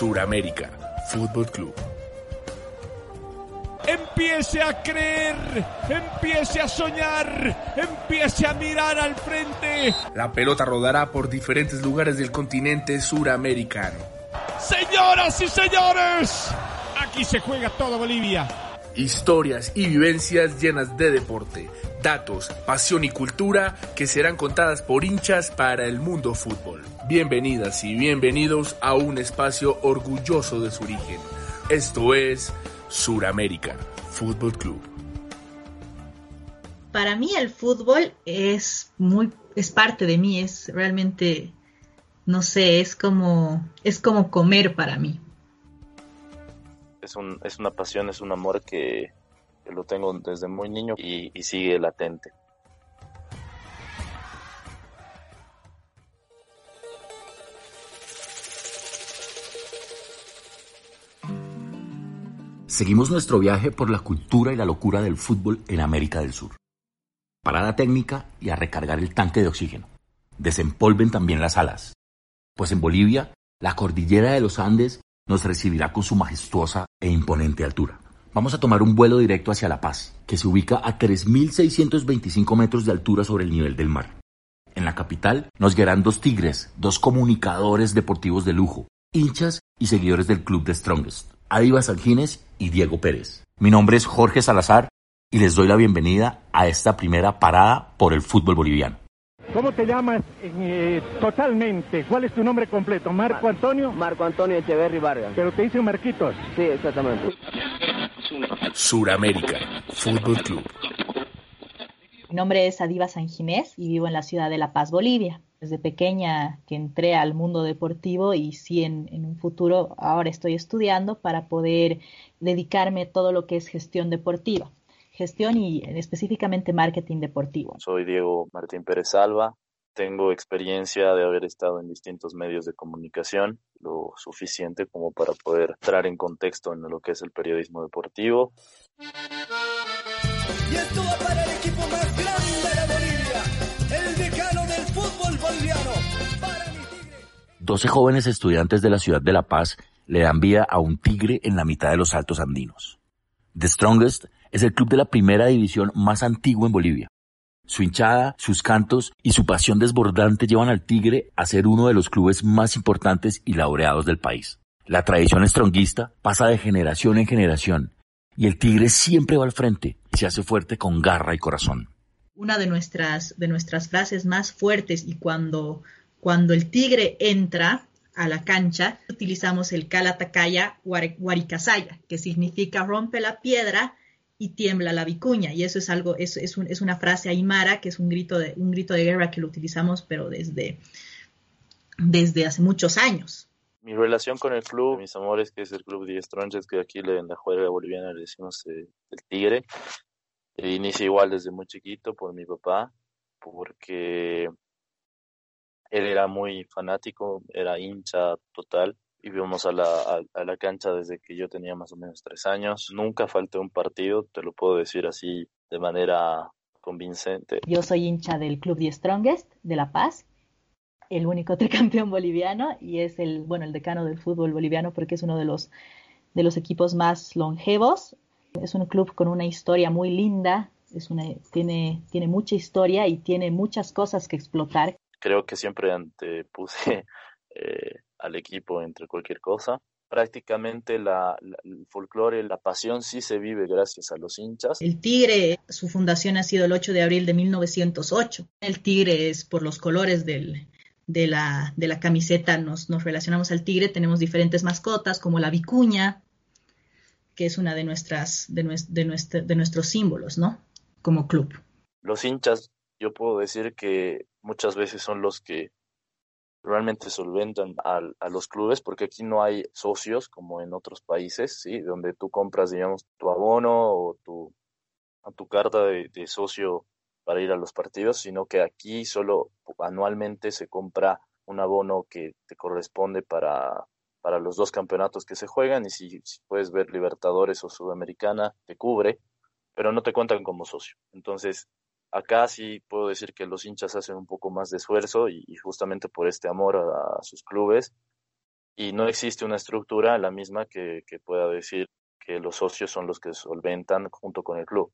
Suramérica Fútbol Club. Empiece a creer, empiece a soñar, empiece a mirar al frente. La pelota rodará por diferentes lugares del continente suramericano. Señoras y señores, aquí se juega toda Bolivia. Historias y vivencias llenas de deporte, datos, pasión y cultura que serán contadas por hinchas para el mundo fútbol. Bienvenidas y bienvenidos a un espacio orgulloso de su origen. Esto es Suramérica Fútbol Club. Para mí el fútbol es muy es parte de mí, es realmente no sé, es como es como comer para mí. Es, un, es una pasión, es un amor que, que lo tengo desde muy niño y, y sigue latente. Seguimos nuestro viaje por la cultura y la locura del fútbol en América del Sur. Parada técnica y a recargar el tanque de oxígeno. Desempolven también las alas. Pues en Bolivia, la cordillera de los Andes nos recibirá con su majestuosa e imponente altura. Vamos a tomar un vuelo directo hacia La Paz, que se ubica a 3.625 metros de altura sobre el nivel del mar. En la capital nos guiarán dos tigres, dos comunicadores deportivos de lujo, hinchas y seguidores del club de Strongest, Adiva Sanjines y Diego Pérez. Mi nombre es Jorge Salazar y les doy la bienvenida a esta primera parada por el fútbol boliviano. ¿Cómo te llamas eh, totalmente? ¿Cuál es tu nombre completo? ¿Marco Antonio? Marco Antonio Echeverri Vargas. Pero te dicen Marquitos. Sí, exactamente. Suramérica Fútbol Club. Mi nombre es Adiva Sanjinés y vivo en la ciudad de La Paz, Bolivia. Desde pequeña que entré al mundo deportivo y sí en, en un futuro ahora estoy estudiando para poder dedicarme a todo lo que es gestión deportiva gestión y específicamente marketing deportivo. Soy Diego Martín Pérez Alba. Tengo experiencia de haber estado en distintos medios de comunicación, lo suficiente como para poder entrar en contexto en lo que es el periodismo deportivo. Y esto va para 12 jóvenes estudiantes de la ciudad de La Paz le dan vida a un tigre en la mitad de los altos andinos. The Strongest es el club de la primera división más antiguo en Bolivia. Su hinchada, sus cantos y su pasión desbordante llevan al Tigre a ser uno de los clubes más importantes y laureados del país. La tradición stronguista pasa de generación en generación y el Tigre siempre va al frente y se hace fuerte con garra y corazón. Una de nuestras, de nuestras frases más fuertes y cuando, cuando el Tigre entra a la cancha, utilizamos el Calatacaya Huaricasaya, que significa rompe la piedra y tiembla la vicuña. Y eso es algo, es, es, un, una frase aymara, que es un grito, de, un grito de guerra que lo utilizamos, pero desde, desde hace muchos años. Mi relación con el club, mis amores, que es el club de Strongest, que aquí en la juega boliviana le decimos eh, el Tigre, e inicia igual desde muy chiquito por mi papá, porque él era muy fanático, era hincha total íbamos a la, a, a, la cancha desde que yo tenía más o menos tres años. Nunca falté un partido, te lo puedo decir así de manera convincente. Yo soy hincha del Club The Strongest de La Paz, el único tricampeón boliviano y es el, bueno, el decano del fútbol boliviano porque es uno de los, de los equipos más longevos. Es un club con una historia muy linda, es una, tiene, tiene mucha historia y tiene muchas cosas que explotar. Creo que siempre antepuse eh, al equipo entre cualquier cosa. Prácticamente la, la, el folclore, la pasión sí se vive gracias a los hinchas. El Tigre, su fundación ha sido el 8 de abril de 1908. El Tigre es por los colores del, de, la, de la camiseta, nos, nos relacionamos al Tigre, tenemos diferentes mascotas como la vicuña, que es una de, nuestras, de, de, nuestro, de nuestros símbolos, ¿no? Como club. Los hinchas, yo puedo decir que muchas veces son los que realmente solventan a, a, los clubes, porque aquí no hay socios como en otros países, ¿sí? Donde tú compras, digamos, tu abono o tu, tu carta de, socio para ir a los partidos, sino que aquí solo anualmente se compra un abono que te corresponde para, para los dos campeonatos que se juegan y si, si, puedes ver Libertadores o Sudamericana, te cubre, pero no te cuentan como socio. Entonces, acá sí puedo decir que los hinchas hacen un poco más de esfuerzo y, justamente por este amor a, sus clubes. Y no existe una estructura la misma que, pueda decir que los socios son los que solventan junto con el club.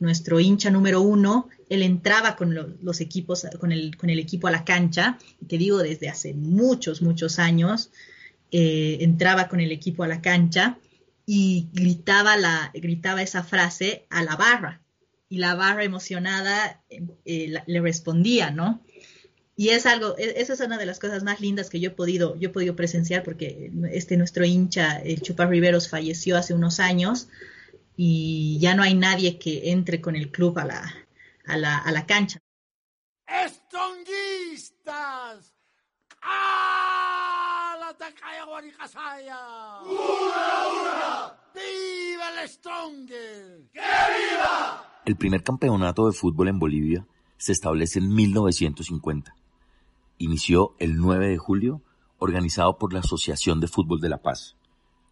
Nuestro hincha número uno, él entraba con lo, los equipos, con el, con el, equipo a la cancha, y te digo desde hace muchos, muchos años, eh, entraba con el equipo a la cancha y gritaba, la, gritaba esa frase a la barra, y la barra emocionada eh, la, le respondía, ¿no? Y es algo, esa es una de las cosas más lindas que yo he podido, yo he podido presenciar porque este nuestro hincha, el Chupa Riveros, falleció hace unos años y ya no hay nadie que entre con el club a la, a la, a la cancha. ¡Estronguistas! ¡A la! ¡Una, una! ¡Viva el Stronger! ¡Que viva! El primer campeonato de fútbol en Bolivia se establece en 1950. Inició el 9 de julio, organizado por la Asociación de Fútbol de La Paz,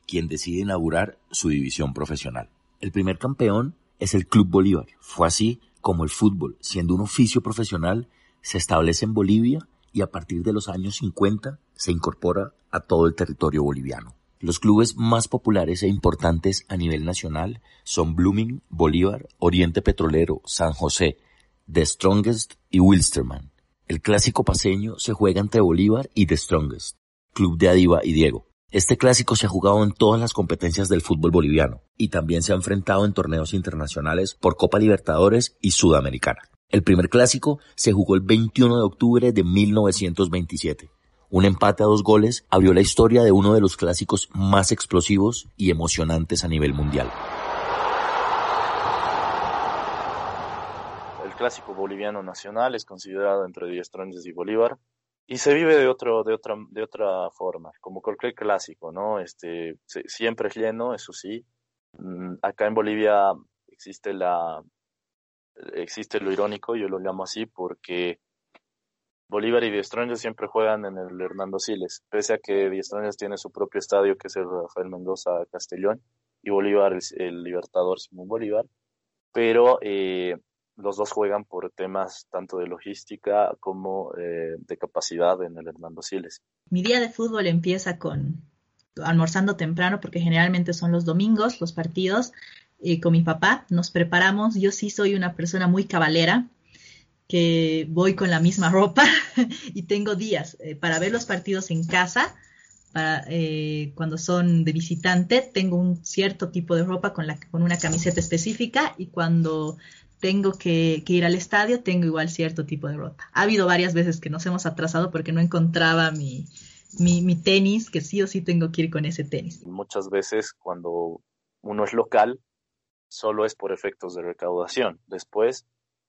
quien decide inaugurar su división profesional. El primer campeón es el Club Bolívar. Fue así como el fútbol, siendo un oficio profesional, se establece en Bolivia y a partir de los años 50 se incorpora a todo el territorio boliviano. Los clubes más populares e importantes a nivel nacional son Blooming, Bolívar, Oriente Petrolero, San José, The Strongest y Wilstermann. El clásico paseño se juega entre Bolívar y The Strongest, Club de Adiva y Diego. Este clásico se ha jugado en todas las competencias del fútbol boliviano y también se ha enfrentado en torneos internacionales por Copa Libertadores y Sudamericana. El primer clásico se jugó el 21 de octubre de 1927. Un empate a dos goles abrió la historia de uno de los clásicos más explosivos y emocionantes a nivel mundial. El clásico boliviano nacional es considerado entre Díaz y Bolívar y se vive de otro de otra de otra forma como cualquier clásico no este siempre es lleno eso sí mm, acá en Bolivia existe la existe lo irónico yo lo llamo así porque Bolívar y Strongers siempre juegan en el Hernando Siles pese a que Strongers tiene su propio estadio que es el Rafael Mendoza Castellón y Bolívar el, el Libertador Simón Bolívar pero eh, los dos juegan por temas tanto de logística como eh, de capacidad en el Hernando Siles. Mi día de fútbol empieza con almorzando temprano porque generalmente son los domingos los partidos eh, con mi papá. Nos preparamos. Yo sí soy una persona muy cabalera que voy con la misma ropa y tengo días eh, para ver los partidos en casa. Para, eh, cuando son de visitante tengo un cierto tipo de ropa con, la, con una camiseta específica y cuando tengo que, que, ir al estadio, tengo igual cierto tipo de ropa. Ha habido varias veces que nos hemos atrasado porque no encontraba mi, mi, mi, tenis, que sí o sí tengo que ir con ese tenis. Muchas veces cuando uno es local, solo es por efectos de recaudación. Después,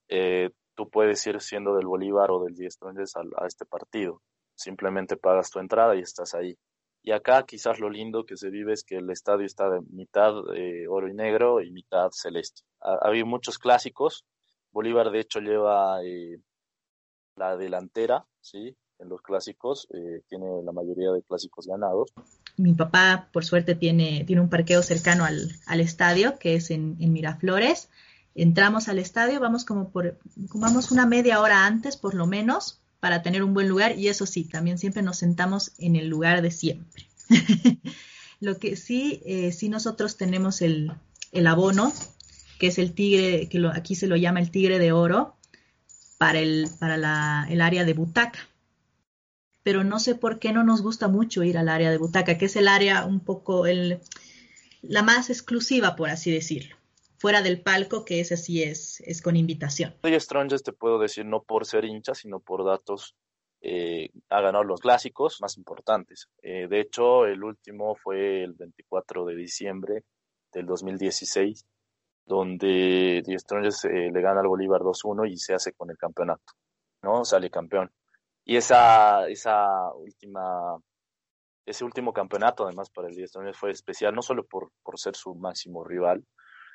eh, tú puedes ir siendo del Bolívar o del Diez a, a este partido. Simplemente pagas tu entrada y estás ahí. Y acá quizás lo lindo que se vive es que el estadio está de mitad eh, oro y negro y mitad celeste. Ha, ha, habido muchos clásicos. Bolívar de hecho lleva eh, la delantera, ¿sí? En los clásicos, eh, tiene la mayoría de clásicos ganados. Mi papá, por suerte, tiene, tiene un parqueo cercano al, estadio, que es en Miraflores. Entramos al estadio, vamos como por, vamos una media hora antes, por lo menos, para tener un buen lugar y eso sí, también siempre nos sentamos en el lugar de siempre. lo que sí, eh, sí nosotros tenemos el, el, abono, que es el tigre, que aquí se lo llama el tigre de oro, para, el, para la, el área de butaca. Pero no sé por qué no nos gusta mucho ir al área de butaca, que es el área un poco, el, la más exclusiva, por así decirlo fuera del palco, que ese sí es, es con invitación. Soy Strongest, te puedo decir, no por ser hincha, sino por datos. Eh, ha ganado los clásicos más importantes. Eh, de hecho, el último fue el 24 de diciembre del 2016, donde The Strongest eh, le gana al Bolívar 2-1 y se hace con el campeonato, ¿no? Sale campeón. Y esa, esa última, ese último campeonato, además, para el Díaz fue especial, no solo por, por ser su máximo rival,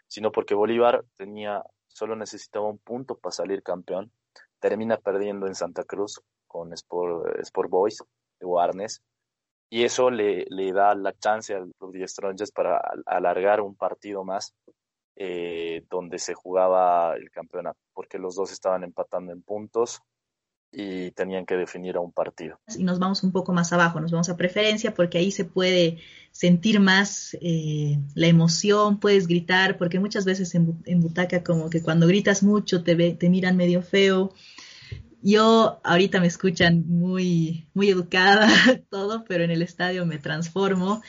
sino porque Bolívar tenía, solo necesitaba un punto para salir campeón. Termina perdiendo en Santa Cruz con Sport, Sport Boys de Warnes. Y eso le, le da la chance al Club de Strongest para alargar un partido más eh, donde se jugaba el campeonato, porque los dos estaban empatando en puntos y tenían que definir a un partido. Y nos vamos un poco más abajo, nos vamos a preferencia porque ahí se puede sentir más eh, la emoción, puedes gritar, porque muchas veces en, butaca como que cuando gritas mucho te, te miran medio feo. Yo ahorita me escuchan muy, muy educada todo, pero en el estadio me transformo.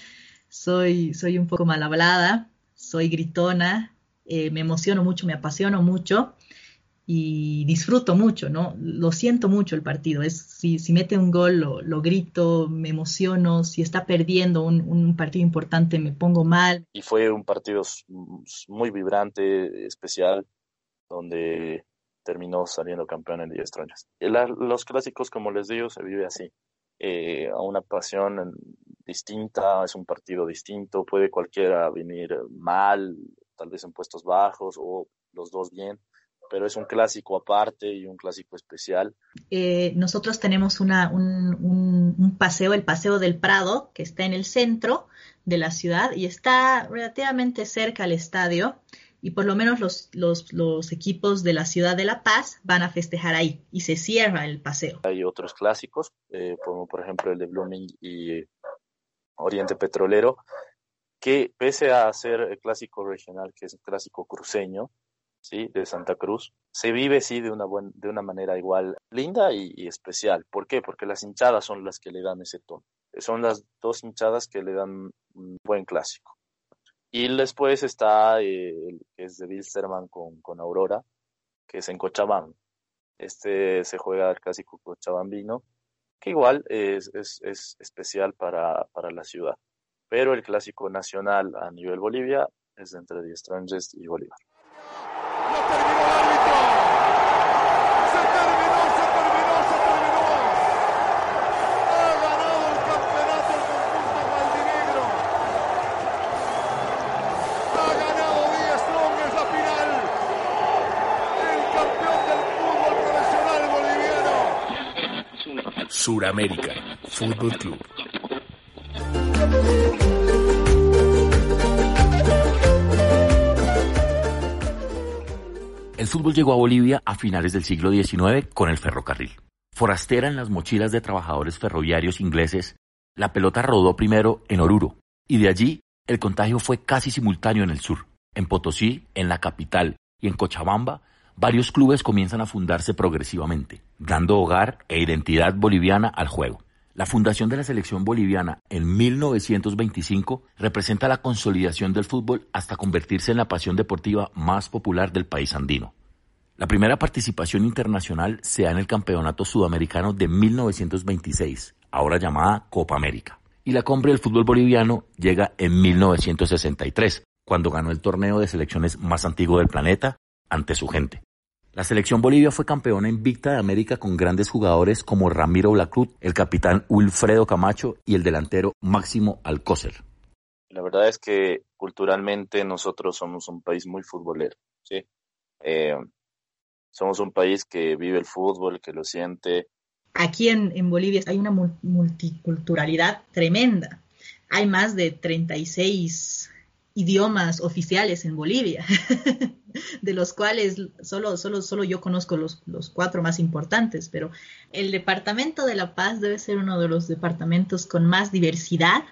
Soy, soy un poco mal hablada, soy gritona, eh, me emociono mucho, me apasiono mucho y disfruto mucho, ¿no? Lo siento mucho el partido. Es, si, si mete un gol, lo, grito, me emociono. Si está perdiendo un, partido importante, me pongo mal. Y fue un partido muy vibrante, especial, donde terminó saliendo campeón en 10 troñas. Los clásicos, como les digo, se vive así. Eh, a una pasión distinta, es un partido distinto, puede cualquiera venir mal, tal vez en puestos bajos o los dos bien pero es un clásico aparte y un clásico especial. Eh, nosotros tenemos una, un, paseo, el Paseo del Prado, que está en el centro de la ciudad y está relativamente cerca al estadio y por lo menos los, los, los, equipos de la ciudad de La Paz van a festejar ahí y se cierra el paseo. Hay otros clásicos, eh, como por ejemplo el de Blooming y Oriente Petrolero, que pese a ser el clásico regional, que es un clásico cruceño, ¿sí? de Santa Cruz, se vive sí de una, buen, de una manera igual linda y, especial. ¿Por qué? Porque las hinchadas son las que le dan ese tono. Son las dos hinchadas que le dan un buen clásico. Y después está eh, el que es de Wilstermann con, con Aurora, que es en Cochabamba. Este se juega el clásico cochabambino, que igual es, es, es especial para, para la ciudad. Pero el clásico nacional a nivel Bolivia es entre The Strangers y Bolívar. Suramérica Fútbol Club. El fútbol llegó a Bolivia a finales del siglo XIX con el ferrocarril. Forastera en las mochilas de trabajadores ferroviarios ingleses, la pelota rodó primero en Oruro y de allí el contagio fue casi simultáneo en el sur. En Potosí, en la capital y en Cochabamba varios clubes comienzan a fundarse progresivamente, dando hogar e identidad boliviana al juego. La fundación de la selección boliviana en 1925 representa la consolidación del fútbol hasta convertirse en la pasión deportiva más popular del país andino. La primera participación internacional se da en el Campeonato Sudamericano de 1926, ahora llamada Copa América. Y la cumbre del fútbol boliviano llega en 1963, cuando ganó el torneo de selecciones más antiguo del planeta ante su gente. La selección Bolivia fue campeona invicta de América con grandes jugadores como Ramiro Blacruz, el capitán Wilfredo Camacho y el delantero Máximo Alcócer. La verdad es que culturalmente nosotros somos un país muy futbolero, ¿sí? Eh, somos un país que vive el fútbol, que lo siente. Aquí en, en Bolivia hay una multiculturalidad tremenda. Hay más de 36 idiomas oficiales en Bolivia, de los cuales solo, solo, solo yo conozco los, los, cuatro más importantes, pero el Departamento de La Paz debe ser uno de los departamentos con más diversidad,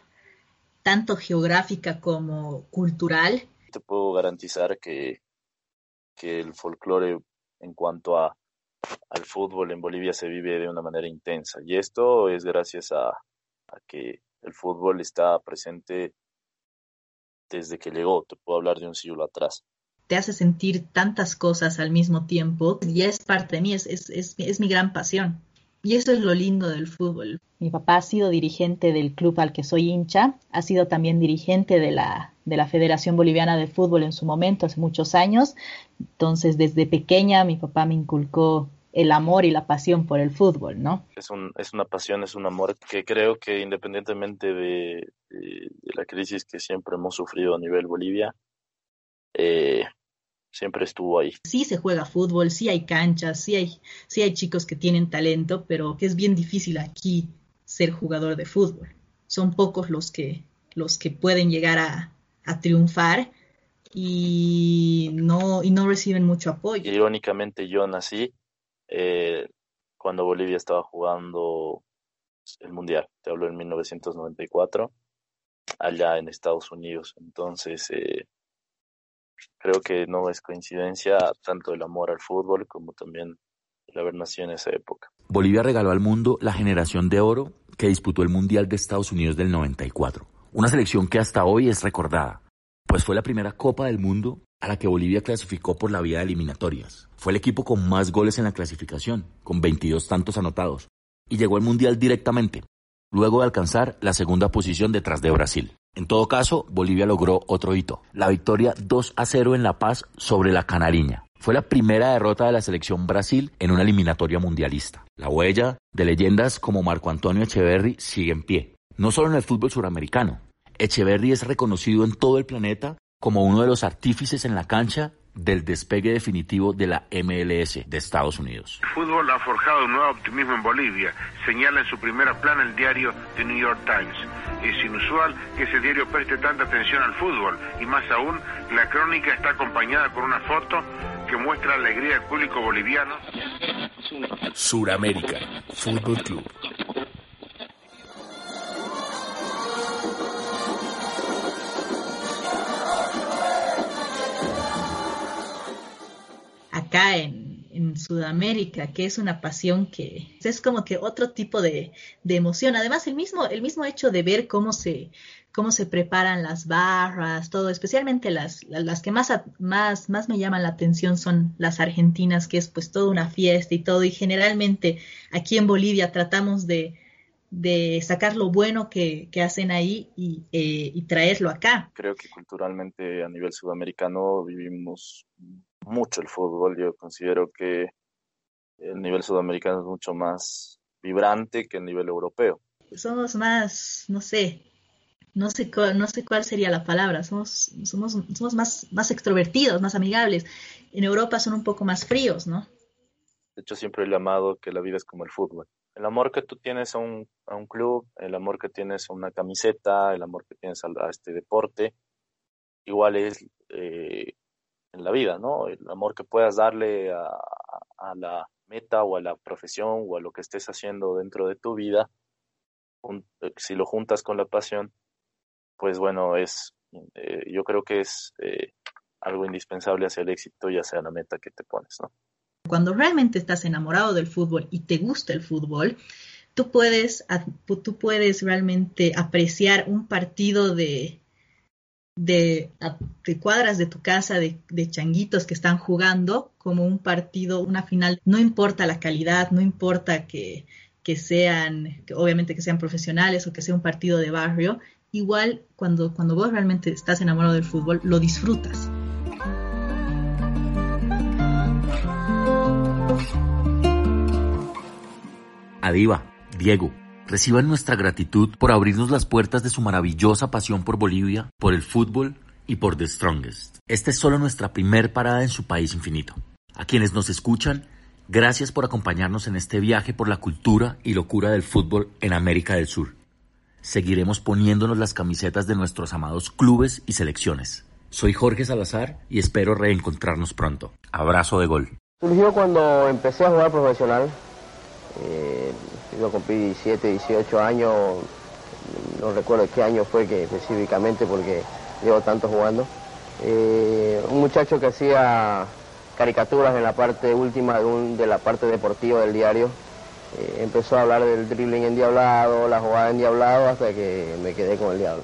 tanto geográfica como cultural. Te puedo garantizar que, que el folclore en cuanto a, al fútbol en Bolivia se vive de una manera intensa, y esto es gracias a, a que el fútbol está presente desde que llegó, te puedo hablar de un siglo atrás. Te hace sentir tantas cosas al mismo tiempo, ya es parte de mí, es, es, es, mi gran pasión. Y eso es lo lindo del fútbol. Mi papá ha sido dirigente del club al que soy hincha, ha sido también dirigente de la, de la Federación Boliviana de Fútbol en su momento, hace muchos años. Entonces, desde pequeña mi papá me inculcó el amor y la pasión por el fútbol, ¿no? Es, un, es una pasión, es un amor que creo que independientemente de, la crisis que siempre hemos sufrido a nivel Bolivia, eh, siempre estuvo ahí. Sí se juega fútbol, sí hay canchas, sí hay, sí hay chicos que tienen talento, pero que es bien difícil aquí ser jugador de fútbol. Son pocos los que, los que pueden llegar a, a triunfar y no, y no reciben mucho apoyo. Irónicamente yo nací eh, cuando Bolivia estaba jugando el Mundial, te hablo en 1994, allá en Estados Unidos. Entonces, eh, creo que no es coincidencia tanto el amor al fútbol como también el haber nacido en esa época. Bolivia regaló al mundo la generación de oro que disputó el Mundial de Estados Unidos del 94, una selección que hasta hoy es recordada, pues fue la primera Copa del Mundo a la que Bolivia clasificó por la vía de eliminatorias. Fue el equipo con más goles en la clasificación, con 22 tantos anotados, y llegó al Mundial directamente, luego de alcanzar la segunda posición detrás de Brasil. En todo caso, Bolivia logró otro hito, la victoria 2 a 0 en La Paz sobre la Canariña. Fue la primera derrota de la selección Brasil en una eliminatoria mundialista. La huella de leyendas como Marco Antonio Echeverry sigue en pie, no solo en el fútbol suramericano. Echeverry es reconocido en todo el planeta como uno de los artífices en la cancha del despegue definitivo de la MLS de Estados Unidos. El fútbol ha forjado un nuevo optimismo en Bolivia, señala en su primera plana el diario The New York Times. Es inusual que ese diario preste tanta atención al fútbol y más aún, la crónica está acompañada con una foto que muestra la alegría del público boliviano. Suramérica, Fútbol Club. Acá en, Sudamérica, que es una pasión que es como que otro tipo de, emoción. Además, el mismo, el mismo hecho de ver cómo se, cómo se preparan las barras, todo, especialmente las, las que más, más, más me llaman la atención son las argentinas, que es pues toda una fiesta y todo. Y generalmente aquí en Bolivia tratamos de, de sacar lo bueno que, hacen ahí y, eh, y traerlo acá. Creo que culturalmente a nivel sudamericano vivimos mucho el fútbol. Yo considero que el nivel sudamericano es mucho más vibrante que el nivel europeo. Somos más, no sé, no sé, no sé cuál sería la palabra, somos, somos, somos más, más extrovertidos, más amigables. En Europa son un poco más fríos, ¿no? De hecho, siempre he llamado que la vida es como el fútbol. El amor que tú tienes a un, a un club, el amor que tienes a una camiseta, el amor que tienes a, este deporte, igual es eh, en la vida, ¿no? El amor que puedas darle a, la meta o a la profesión o a lo que estés haciendo dentro de tu vida, eh, si lo juntas con la pasión, pues bueno, es, eh, yo creo que es eh, algo indispensable hacia el éxito y hacia la meta que te pones, ¿no? Cuando realmente estás enamorado del fútbol y te gusta el fútbol, tú puedes, tú puedes realmente apreciar un partido de, de, cuadras de tu casa, de, changuitos que están jugando como un partido, una final. No importa la calidad, no importa que, sean, obviamente que sean profesionales o que sea un partido de barrio, igual cuando, cuando vos realmente estás enamorado del fútbol, lo disfrutas. Adiva, Diego, Reciban nuestra gratitud por abrirnos las puertas de su maravillosa pasión por Bolivia, por el fútbol y por The Strongest. Esta es solo nuestra primer parada en su país infinito. A quienes nos escuchan, gracias por acompañarnos en este viaje por la cultura y locura del fútbol en América del Sur. Seguiremos poniéndonos las camisetas de nuestros amados clubes y selecciones. Soy Jorge Salazar y espero reencontrarnos pronto. Abrazo de gol. Surgió cuando empecé a jugar profesional. Eh, yo cumplí 17, 18 años, no recuerdo qué año fue que específicamente porque llevo tanto jugando. Eh, un muchacho que hacía caricaturas en la parte última de, la parte deportiva del diario. Eh, empezó a hablar del dribbling endiablado, la jugada endiablado, hasta que me quedé con el diablo.